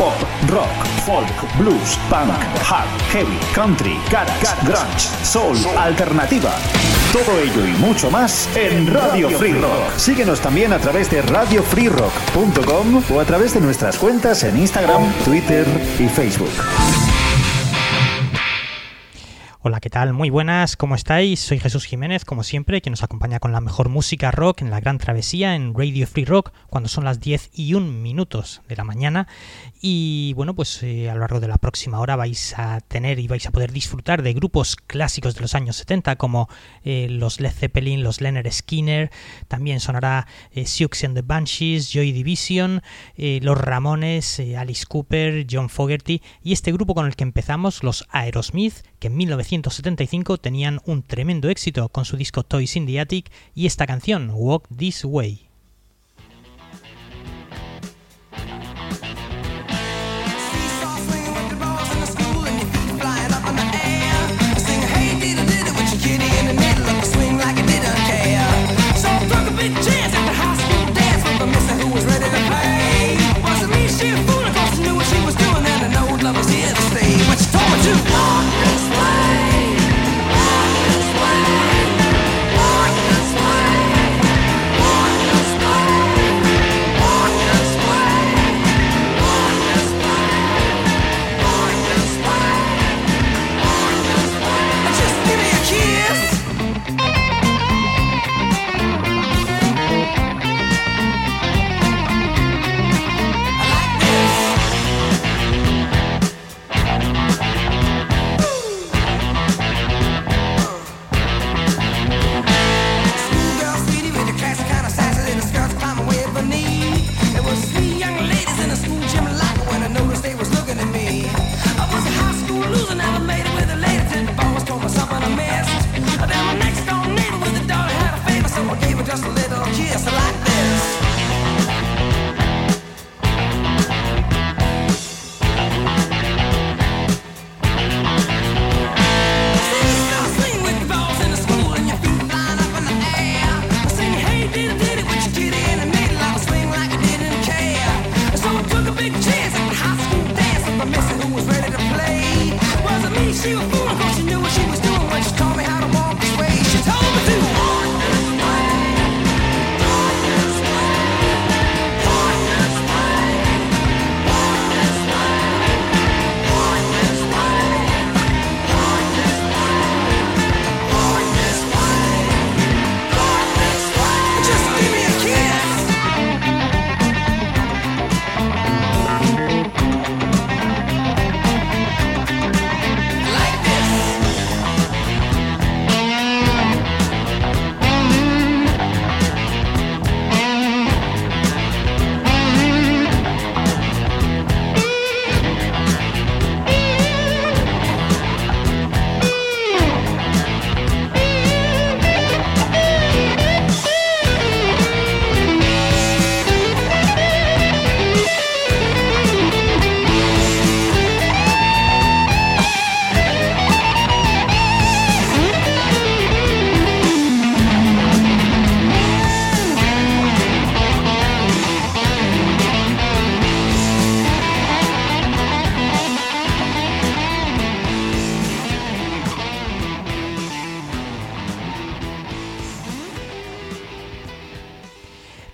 Pop, rock, folk, blues, punk, hard, heavy, country, garage, grunge, soul, alternativa. Todo ello y mucho más en Radio Free Rock. Síguenos también a través de radiofreerock.com o a través de nuestras cuentas en Instagram, Twitter y Facebook. Hola, ¿qué tal? Muy buenas, ¿cómo estáis? Soy Jesús Jiménez, como siempre, que nos acompaña con la mejor música rock en la gran travesía en Radio Free Rock, cuando son las 10 y 1 minutos de la mañana. Y bueno, pues eh, a lo largo de la próxima hora vais a tener y vais a poder disfrutar de grupos clásicos de los años 70, como eh, los Led Zeppelin, los Leonard Skinner, también sonará eh, Sioux and the Banshees, Joy Division, los Ramones, Alice Cooper, John Fogerty y este grupo con el que empezamos, los Aerosmith, que en 1975 tenían un tremendo éxito con su disco Toys in the Attic y esta canción, Walk This Way.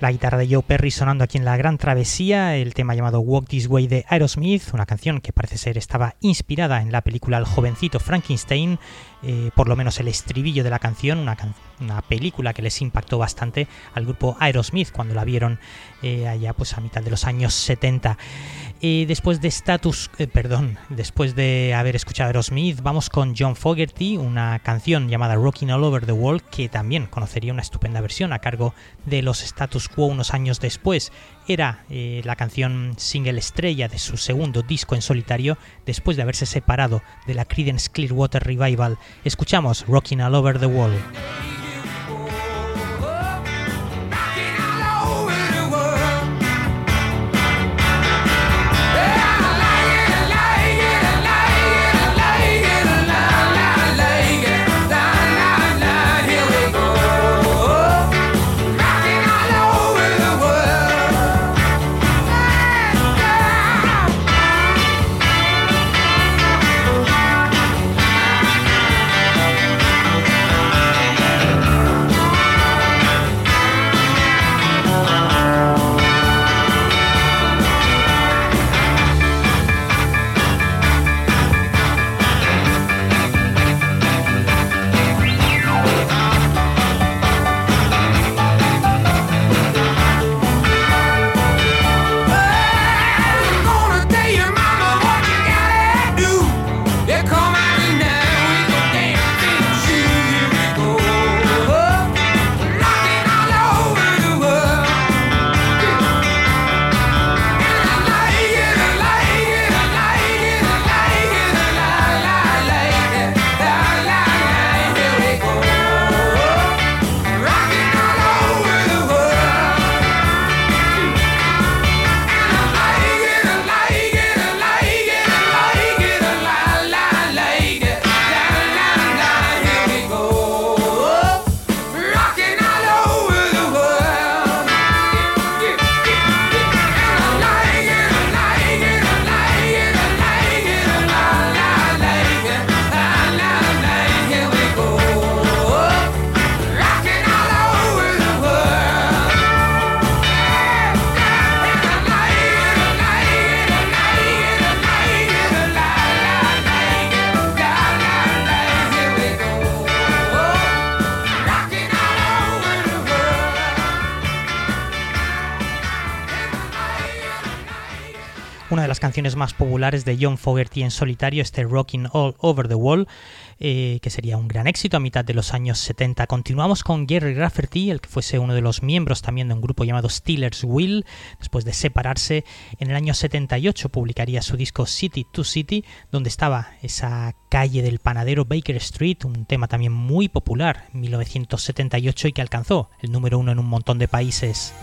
La guitarra de Joe Perry sonando aquí en la Gran Travesía, el tema llamado Walk This Way de Aerosmith, una canción que parece ser estaba inspirada en la película El jovencito Frankenstein, eh, por lo menos el estribillo de la canción, una, película que les impactó bastante al grupo Aerosmith cuando la vieron eh, allá pues a mitad de los años 70. Después de Status, eh, perdón, después de haber escuchado Aerosmith, vamos con John Fogerty, una canción llamada Rocking All Over the World, que también conocería una estupenda versión a cargo de los Status Quo unos años después. Era eh, la canción single estrella de su segundo disco en solitario, después de haberse separado de la Creedence Clearwater Revival. Escuchamos Rocking All Over the World. Canciones más populares de John Fogerty en solitario, este Rocking All Over the Wall, eh, que sería un gran éxito a mitad de los años 70. Continuamos con Gary Rafferty, el que fuese uno de los miembros también de un grupo llamado Steelers Will. Después de separarse, en el año 78 publicaría su disco City to City, donde estaba esa calle del panadero Baker Street, un tema también muy popular en 1978 y que alcanzó el número uno en un montón de países.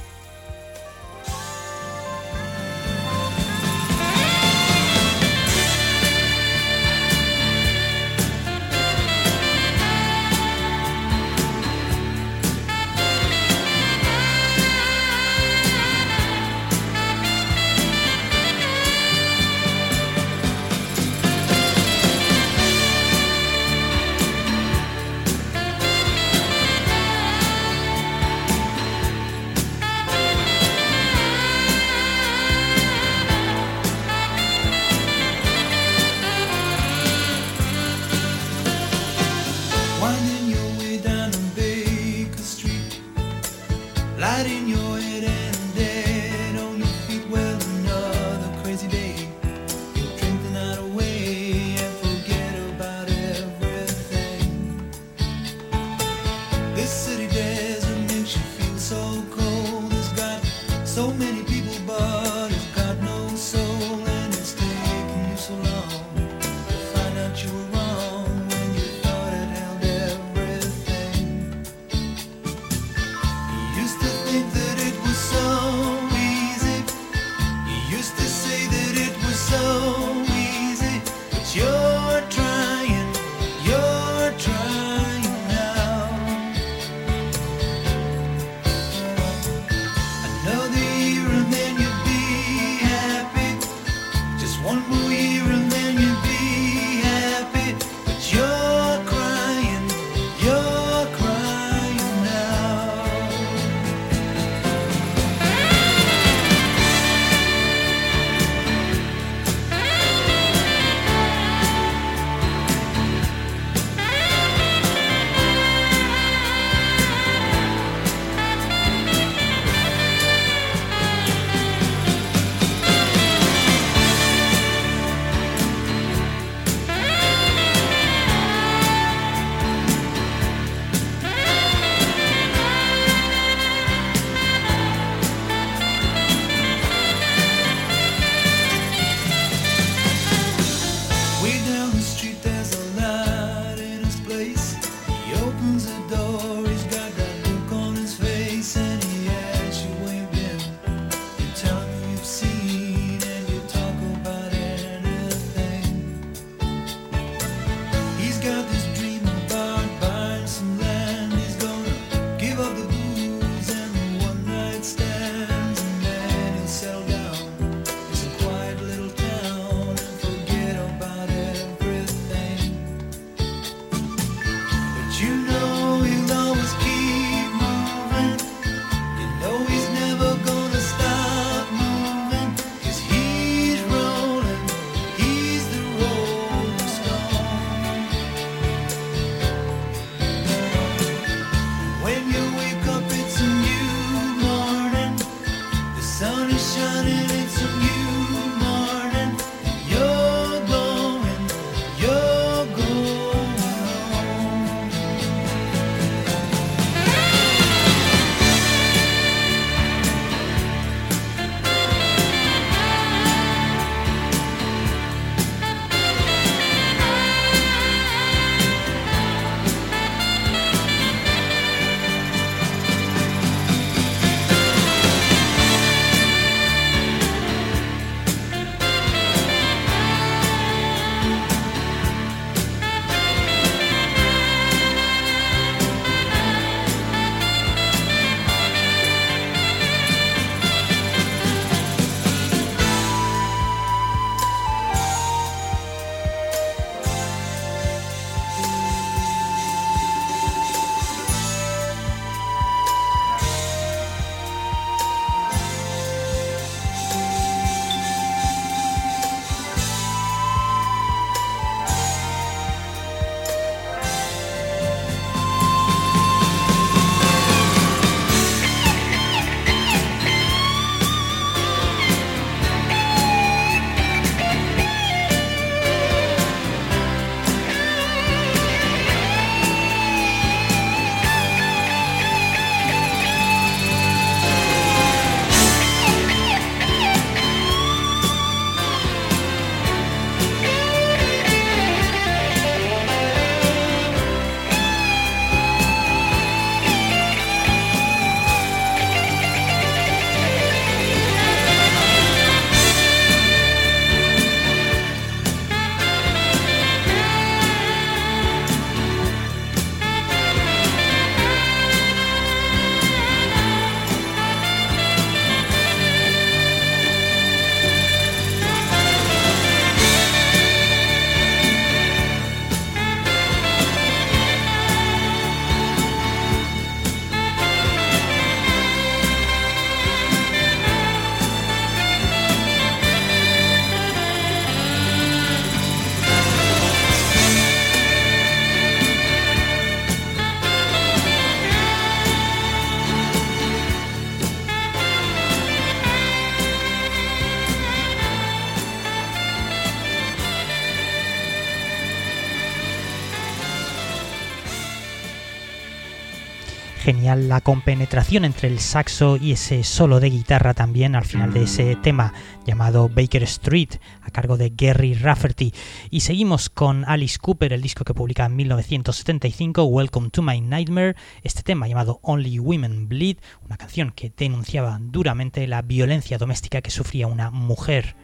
Genial la compenetración entre el saxo y ese solo de guitarra también al final de ese tema llamado Baker Street a cargo de Gary Rafferty. Y seguimos con Alice Cooper, el disco que publica en 1975, Welcome to My Nightmare, este tema llamado Only Women Bleed, una canción que denunciaba duramente la violencia doméstica que sufría una mujer.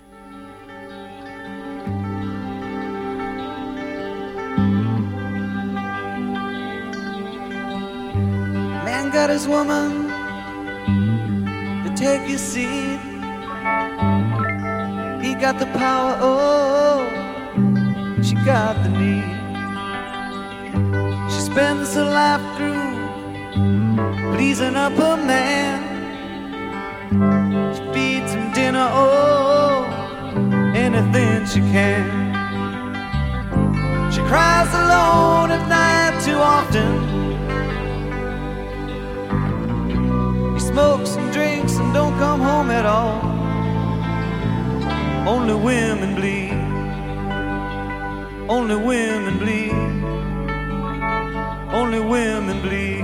Got his woman to take his seat. He got the power, oh, she got the need. She spends her life through pleasing up her man. She feeds him dinner, oh, anything she can. She cries alone at night too often. Smokes and drinks and don't come home at all. Only women bleed. Only women bleed. Only women bleed.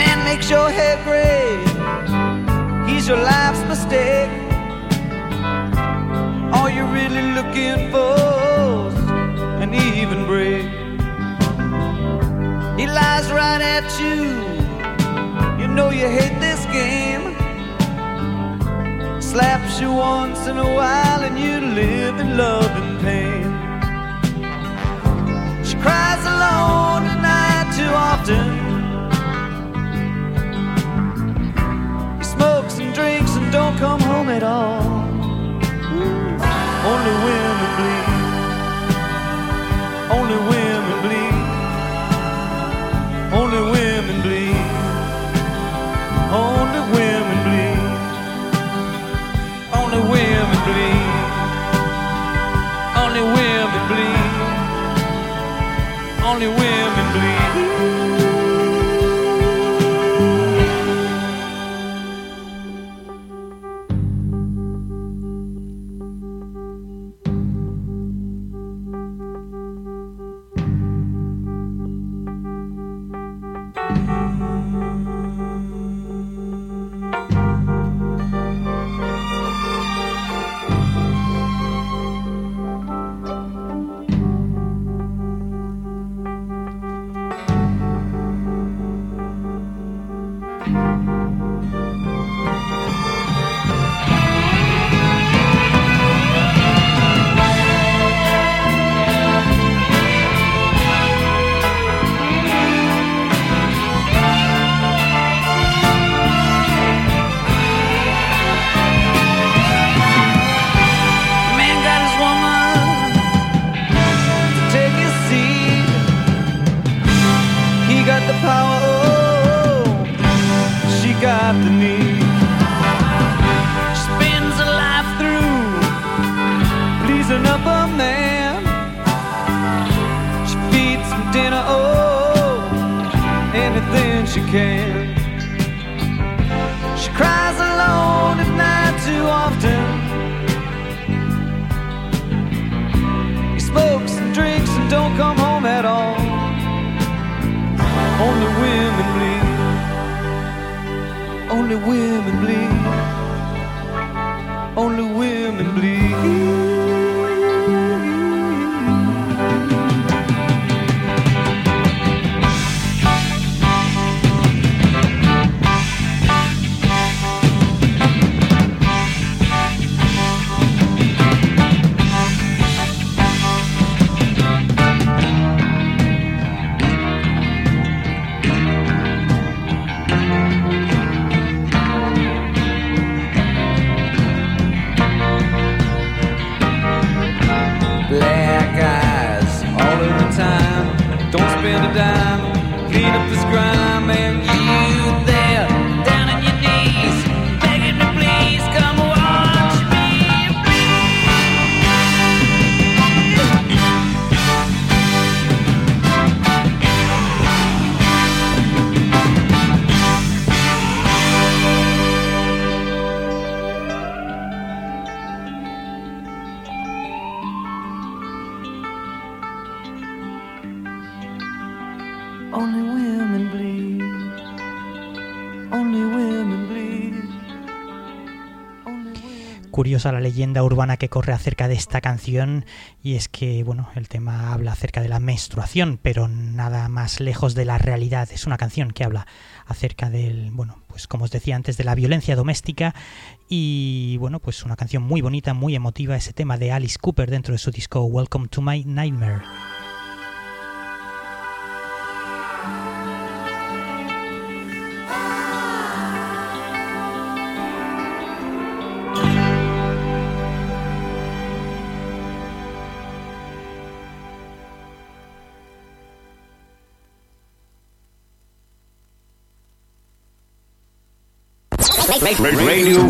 Man makes your hair gray. He's your life's mistake. All you're really looking for at you. You know you hate this game. Slaps you once in a while and you live in love and pain. She cries alone at night too often. He smokes and drinks and don't come home at all. Only women bleed. Only women bleed. Only women bleed. Only women bleed. Only women bleed. Only women bleed. Only women you can. Curiosa la leyenda urbana que corre acerca de esta canción y es que, bueno, el tema habla acerca de la menstruación, pero nada más lejos de la realidad. Es una canción que habla acerca del, bueno, pues como os decía antes, de la violencia doméstica y, bueno, pues una canción muy bonita, muy emotiva, ese tema de Alice Cooper dentro de su disco Welcome to My Nightmare.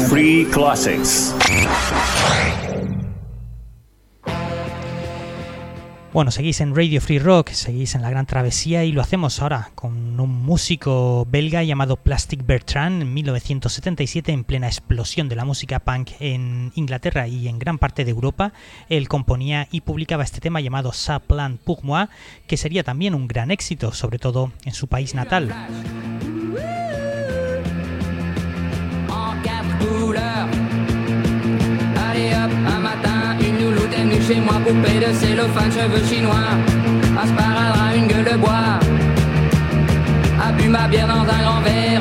Free Classics. Bueno, seguís en Radio Free Rock, seguís en la gran travesía y lo hacemos ahora con un músico belga llamado Plastic Bertrand en 1977 en plena explosión de la música punk en Inglaterra y en gran parte de Europa. Él componía y publicaba este tema llamado Sa Plan pour moi, que sería también un gran éxito, sobre todo en su país natal. Allez hop, un matin, une louloute est venue chez moi, poupée de cellophane, cheveux chinois, un sparadrap, une gueule de bois, a bu ma bière dans un grand verre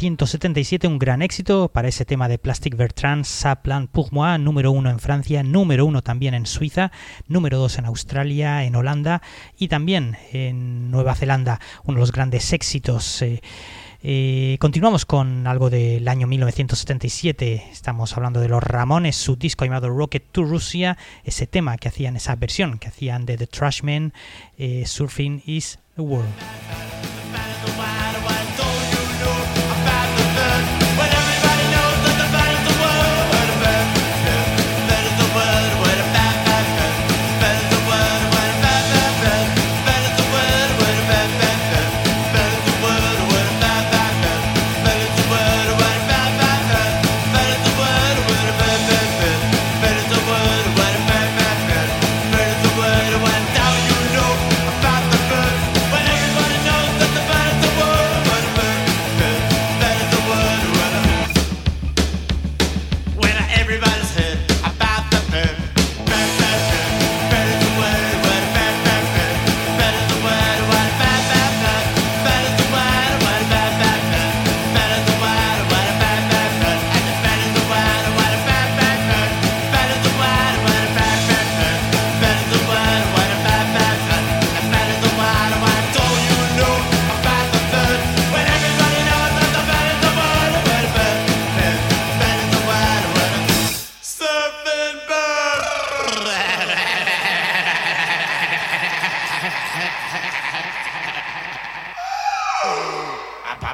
1977, un gran éxito para ese tema de Plastic Bertrand, Ça Plan pour moi, número uno en Francia, número uno también en Suiza, número dos en Australia, en Holanda y también en Nueva Zelanda, uno de los grandes éxitos. eh, eh, continuamos con algo del año 1977. Estamos hablando de los Ramones, su disco llamado Rocket to Russia, ese tema que hacían, esa versión que hacían de The Trashmen, eh, Surfing is the World.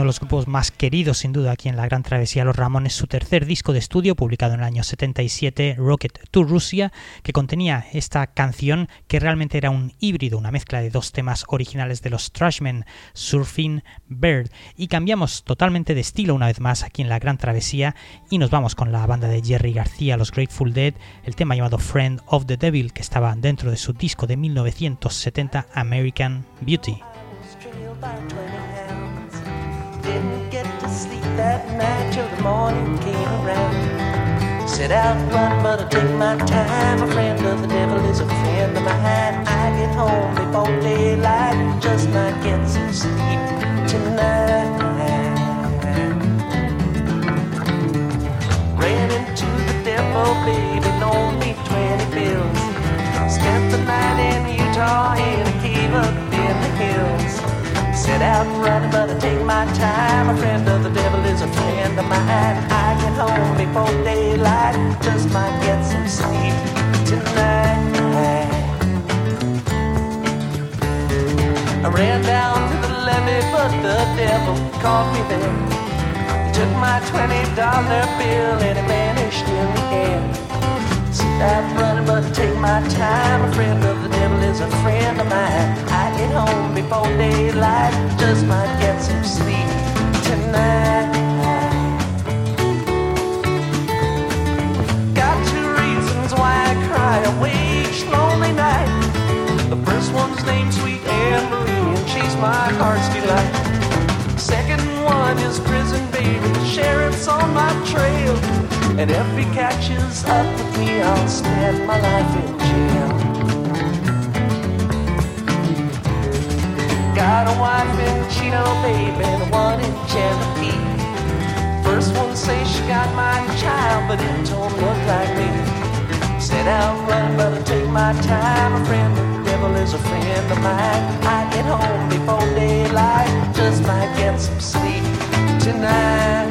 uno de los grupos más queridos sin duda aquí en la Gran Travesía Los Ramones, su tercer disco de estudio publicado en el año 77, Rocket to Russia, que contenía esta canción que realmente era un híbrido, una mezcla de dos temas originales de los Trashmen, Surfing Bird, y cambiamos totalmente de estilo una vez más aquí en la Gran Travesía y nos vamos con la banda de Jerry García, los Grateful Dead, el tema llamado Friend of the Devil que estaba dentro de su disco de 1970 American Beauty. Didn't get to sleep that night till the morning came around. Set out run, but I take my time. A friend of the devil is a friend of mine. I get home before daylight, just might get some sleep tonight. Ran into the devil, baby, loaned me 20 bills. Spent the night in Utah in a cave Set out running, but I take my time. A friend of the devil is a friend of mine. I get home before daylight, just might get some sleep tonight. I ran down to the levee, but the devil caught me there. He took my twenty dollar bill and it vanished in the air. Stop running, but take my time. A friend of the devil is a friend of mine. I get home before daylight, just might get some sleep tonight. Got two reasons why I cry away each lonely night. The first one's named Sweet Anne Marie, and she's my heart's delight. Second one is prison baby, the sheriff's on my trail. And if he catches up with me, I'll spend my life in jail. Got a wife in Chino, baby, and one in Cherokee. First one say she got my child, but it don't look like me. Said I'll run, but I'll take my time, a friend. The devil is a friend of mine. I get home before daylight, just might get some sleep tonight.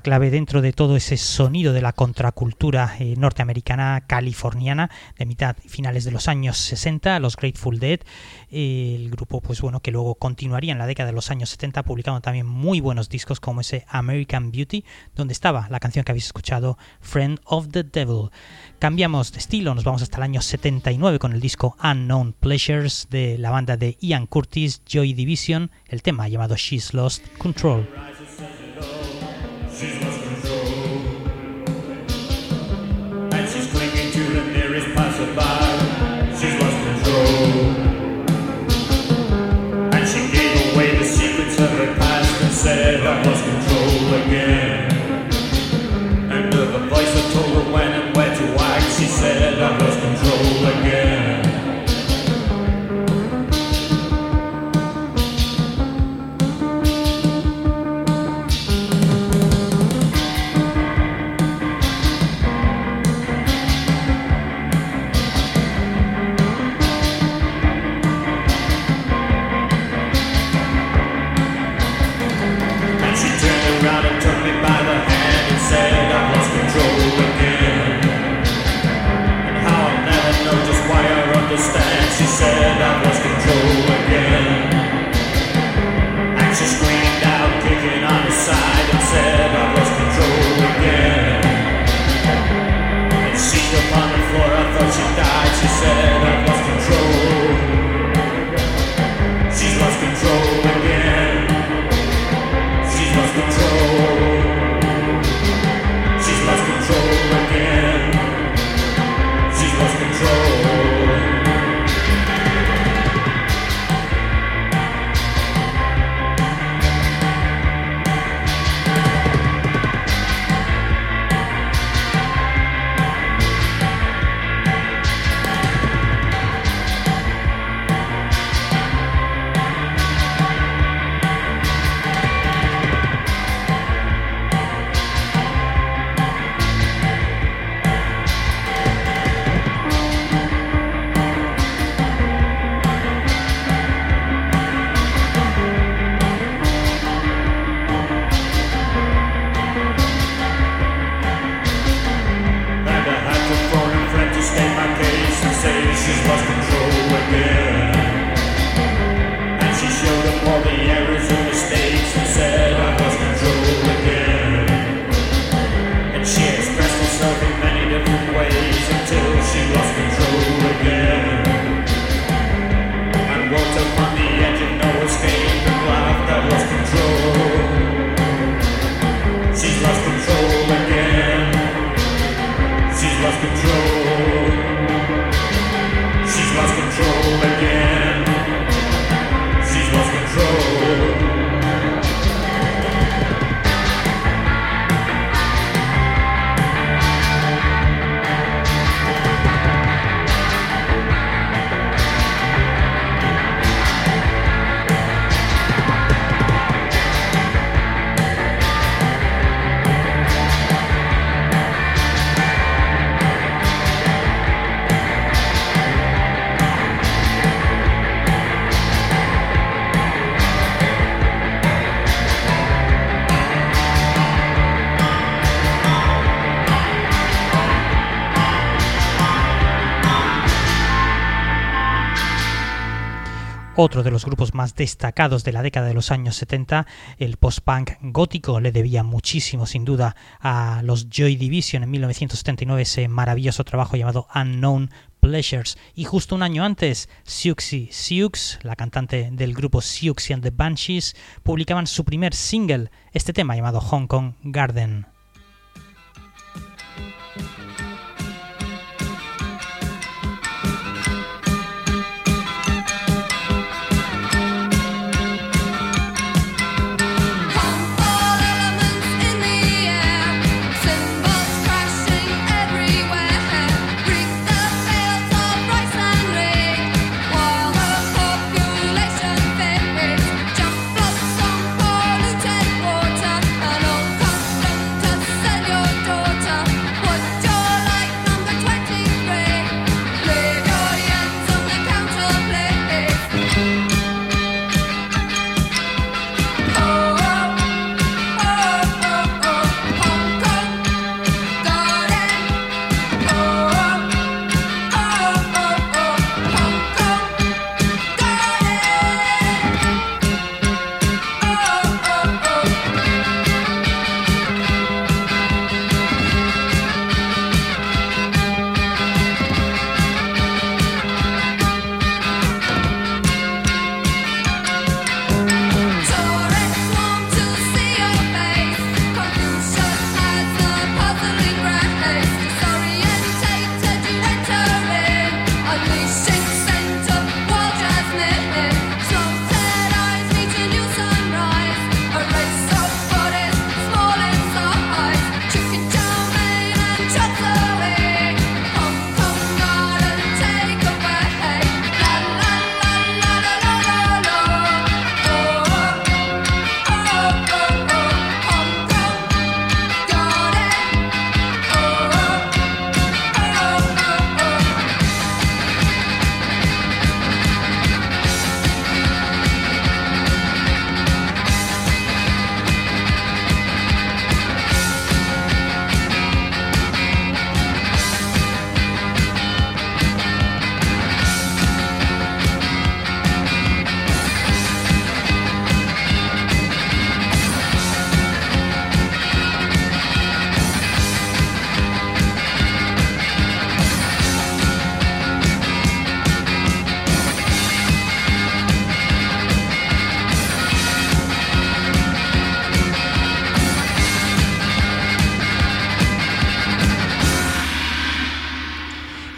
clave dentro de todo ese sonido de la contracultura eh, norteamericana californiana de mitad y finales de los años 60, los Grateful Dead, el grupo pues bueno que luego continuaría en la década de los años 70 publicando también muy buenos discos como ese American Beauty, donde estaba la canción que habéis escuchado, Friend of the Devil. Cambiamos de estilo, nos vamos hasta el año 79 con el disco Unknown Pleasures de la banda de Ian Curtis, Joy Division, el tema llamado She's Lost Control. She's otro de los grupos más destacados de la década de los años 70, el post-punk gótico le debía muchísimo sin duda a los Joy Division en 1979 ese maravilloso trabajo llamado Unknown Pleasures y justo un año antes Siouxsie Sioux, la cantante del grupo Siouxsie and the Banshees, publicaban su primer single, este tema llamado Hong Kong Garden.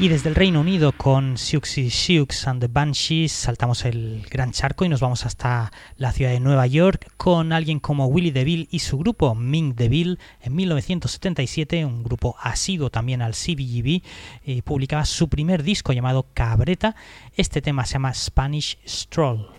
Y desde el Reino Unido con Siouxsie Sioux and the Banshees saltamos el gran charco y nos vamos hasta la ciudad de Nueva York con alguien como Willie DeVille y su grupo Ming DeVille en 1977, un grupo asido también al CBGB, eh, publicaba su primer disco llamado Cabreta. Este tema se llama Spanish Stroll.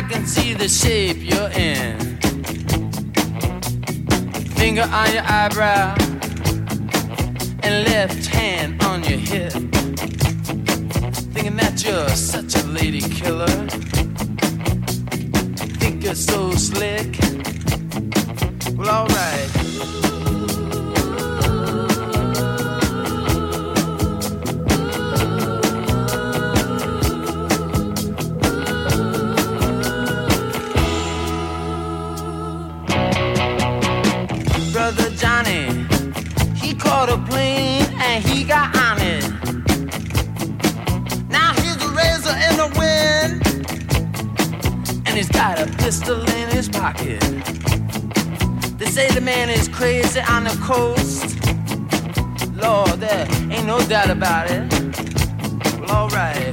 I can see the shape you're in. Finger on your eyebrow and left hand on your hip. Thinking that you're such a lady killer. Think you're so slick. Well, alright. Caught a plane and he got on it. Now he's a razor in the wind, and he's got a pistol in his pocket. They say the man is crazy on the coast. Lord, there ain't no doubt about it. Well, alright.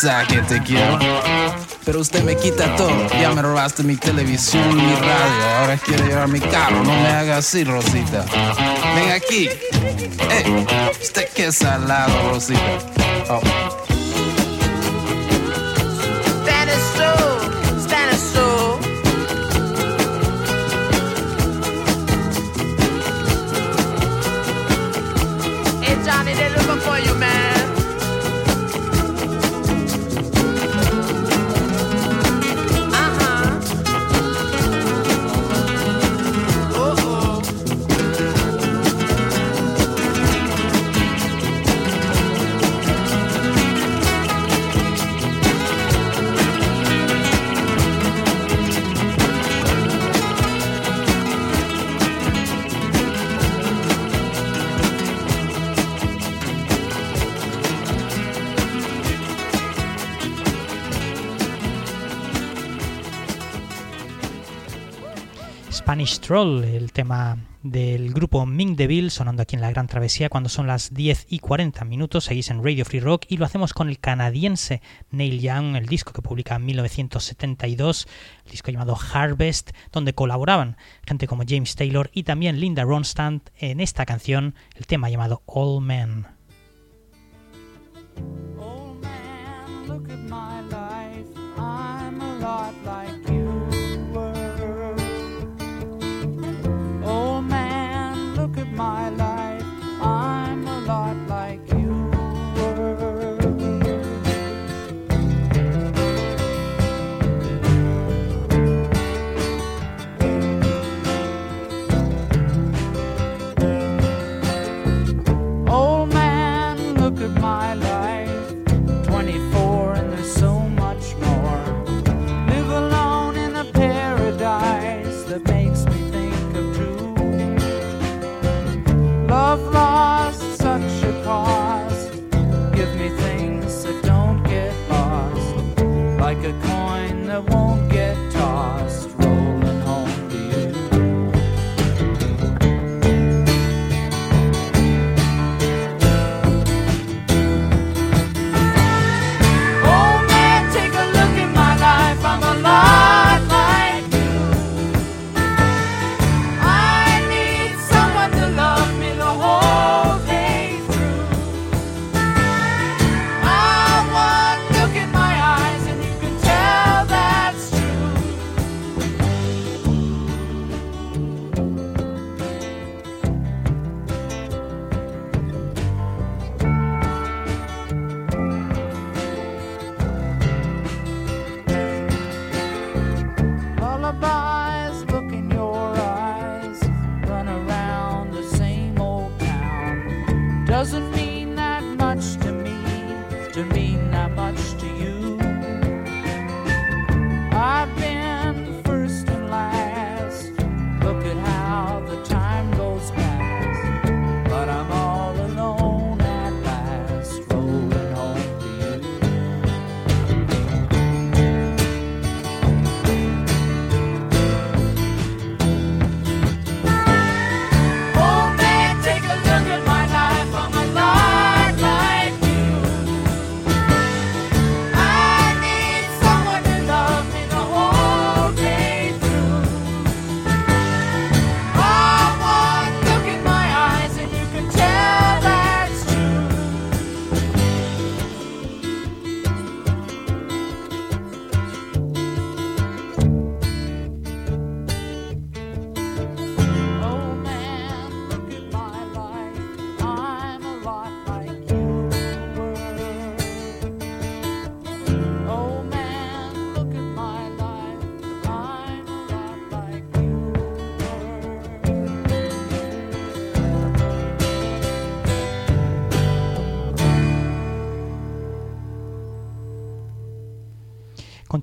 Que te quiero. Pero usted me quita todo. Ya me robaste mi televisión, mi radio. Ahora quiere llevar mi carro. No me haga así, Rosita. Ven aquí. Eh, usted que salado, Rosita. Oh. Troll, el tema del grupo Ming Deville, sonando aquí en la Gran Travesía cuando son las 10 y 40 minutos. Seguís en Radio Free Rock y lo hacemos con el canadiense Neil Young, el disco que publica en 1972, el disco llamado Harvest, donde colaboraban gente como James Taylor y también Linda Ronstadt en esta canción, el tema llamado All Men. My life.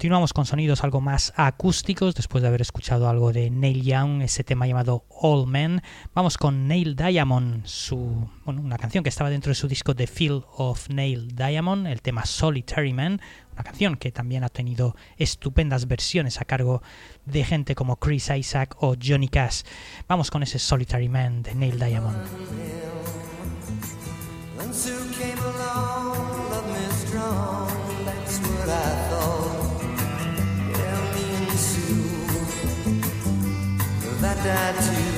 Continuamos con sonidos algo más acústicos después de haber escuchado algo de Neil Young, ese tema llamado All Men. Vamos con Neil Diamond, su, bueno, una canción que estaba dentro de su disco The Feel of Neil Diamond, el tema Solitary Man, una canción que también ha tenido estupendas versiones a cargo de gente como Chris Isaac o Johnny Cash. Vamos con ese Solitary Man de Neil Diamond. that too.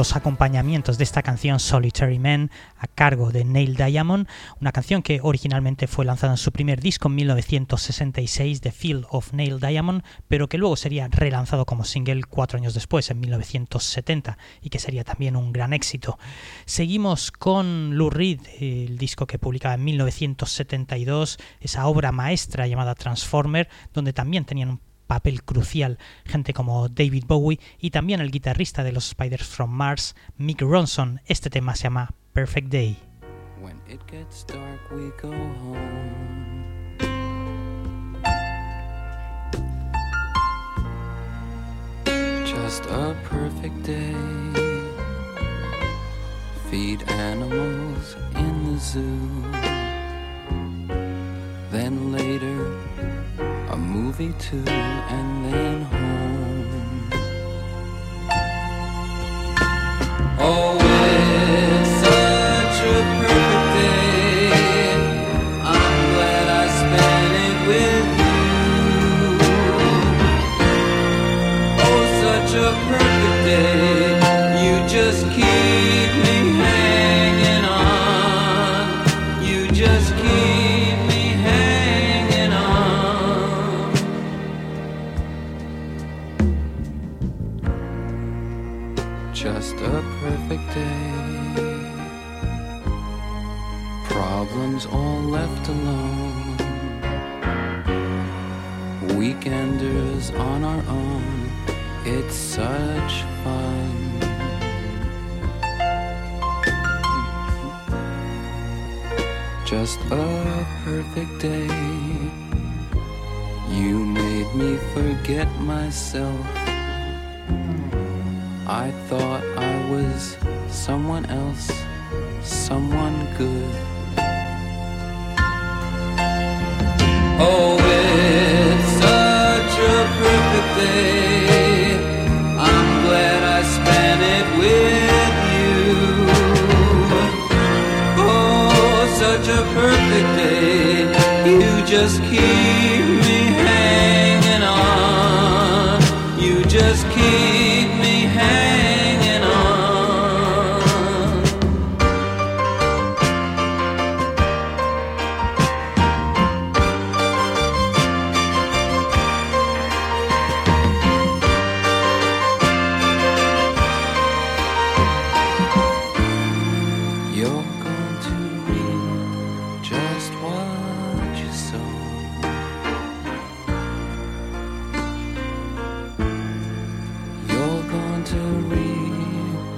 Los acompañamientos de esta canción Solitary Man a cargo de Neil Diamond, una canción que originalmente fue lanzada en su primer disco en 1966, The Field of Neil Diamond, pero que luego sería relanzado como single cuatro años después, en 1970, y que sería también un gran éxito. Seguimos con Lou Reed, el disco que publicaba en 1972, esa obra maestra llamada Transformer, donde también tenían un papel crucial gente como David Bowie y también el guitarrista de los Spiders from Mars, Mick Ronson. Este tema se llama Perfect Day. When it gets dark, we go home. Just a perfect day. Feed animals in the zoo. Then later, a movie too, and then home. Oh,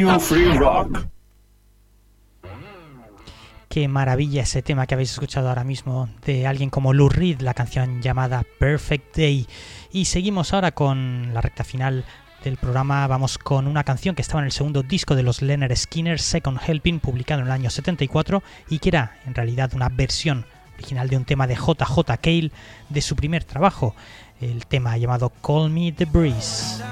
Free Rock. Qué maravilla ese tema que habéis escuchado ahora mismo de alguien como Lou Reed, la canción llamada Perfect Day. Y seguimos ahora con la recta final del programa. Vamos con una canción que estaba en el segundo disco de los Leonard Skinner, Second Helping, publicado en el año 74 y que era en realidad una versión original de un tema de JJ Cale de su primer trabajo, el tema llamado Call Me the Breeze.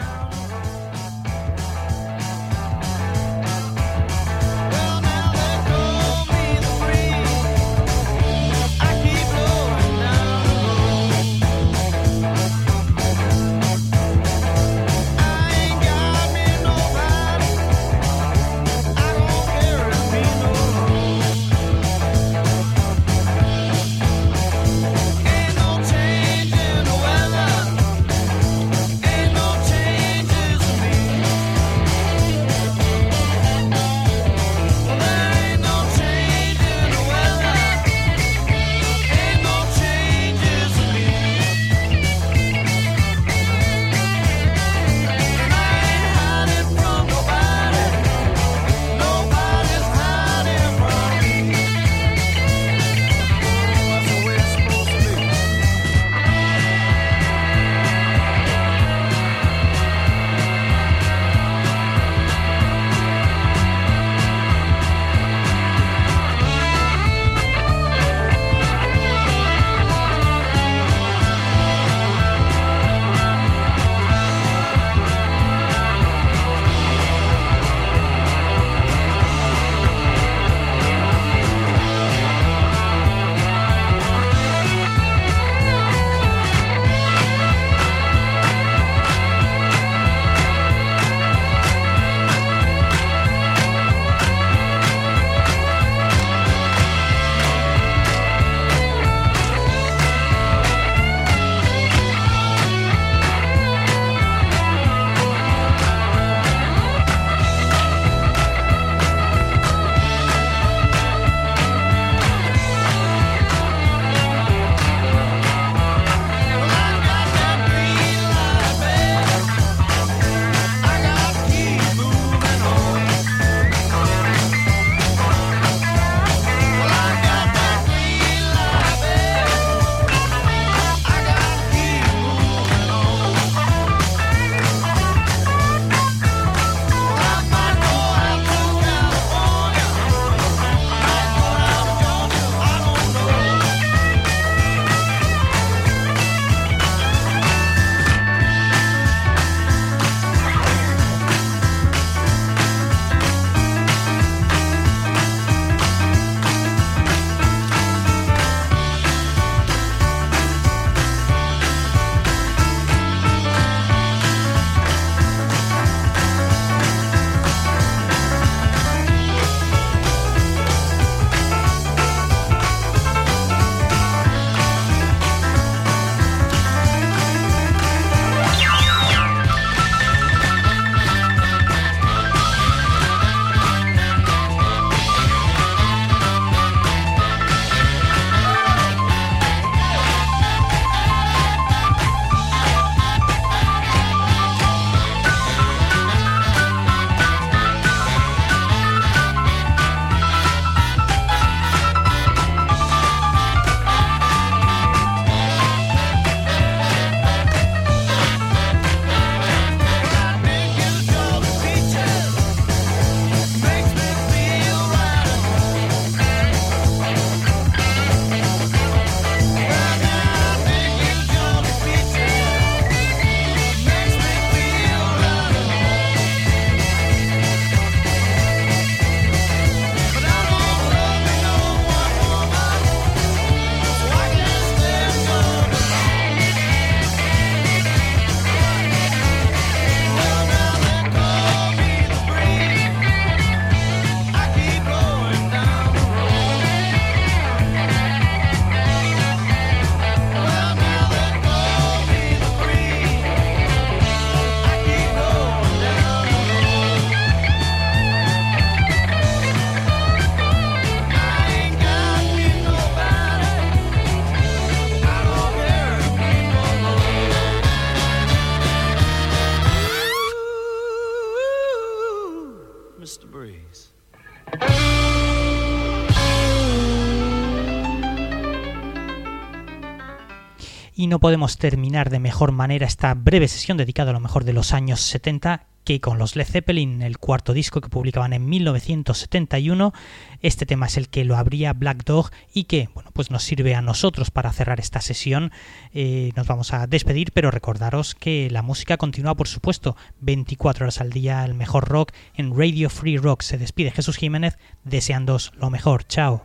No podemos terminar de mejor manera esta breve sesión dedicada a lo mejor de los años 70 que con los Led Zeppelin, el cuarto disco que publicaban en 1971, este tema es el que lo abría Black Dog y que, bueno, pues nos sirve a nosotros para cerrar esta sesión. Eh, nos vamos a despedir, pero recordaros que la música continúa, por supuesto, 24 horas al día, el mejor rock en Radio Free Rock. Se despide Jesús Jiménez, deseándos lo mejor. Chao.